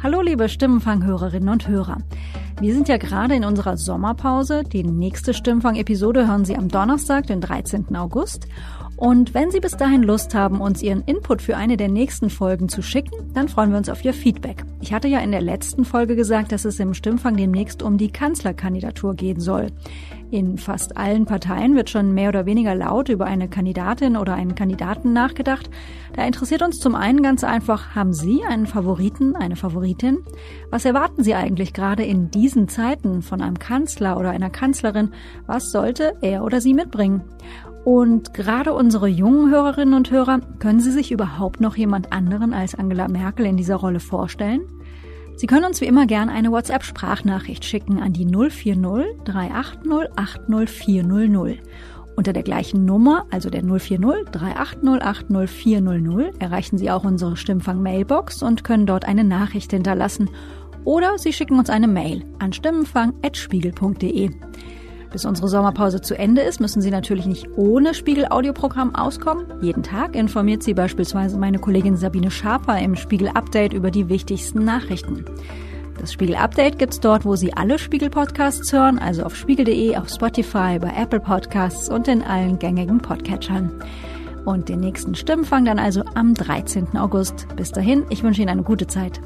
Hallo liebe Stimmenfang-Hörerinnen und Hörer. Wir sind ja gerade in unserer Sommerpause. Die nächste Stimmfang-Episode hören Sie am Donnerstag, den 13. August. Und wenn Sie bis dahin Lust haben, uns Ihren Input für eine der nächsten Folgen zu schicken, dann freuen wir uns auf Ihr Feedback. Ich hatte ja in der letzten Folge gesagt, dass es im Stimmfang demnächst um die Kanzlerkandidatur gehen soll. In fast allen Parteien wird schon mehr oder weniger laut über eine Kandidatin oder einen Kandidaten nachgedacht. Da interessiert uns zum einen ganz einfach, haben Sie einen Favoriten, eine Favoritin? Was erwarten Sie eigentlich gerade in diesen Zeiten von einem Kanzler oder einer Kanzlerin? Was sollte er oder sie mitbringen? Und gerade unsere jungen Hörerinnen und Hörer, können Sie sich überhaupt noch jemand anderen als Angela Merkel in dieser Rolle vorstellen? Sie können uns wie immer gerne eine WhatsApp-Sprachnachricht schicken an die 040 380 80400. Unter der gleichen Nummer, also der 040 380 80400, erreichen Sie auch unsere Stimmfang-Mailbox und können dort eine Nachricht hinterlassen. Oder Sie schicken uns eine Mail an stimmenfang.spiegel.de. Bis unsere Sommerpause zu Ende ist, müssen Sie natürlich nicht ohne Spiegel-Audioprogramm auskommen. Jeden Tag informiert Sie beispielsweise meine Kollegin Sabine Schaper im Spiegel-Update über die wichtigsten Nachrichten. Das Spiegel-Update gibt's dort, wo Sie alle Spiegel-Podcasts hören, also auf spiegel.de, auf Spotify, bei Apple Podcasts und in allen gängigen Podcatchern. Und den nächsten Stimmenfang dann also am 13. August. Bis dahin, ich wünsche Ihnen eine gute Zeit.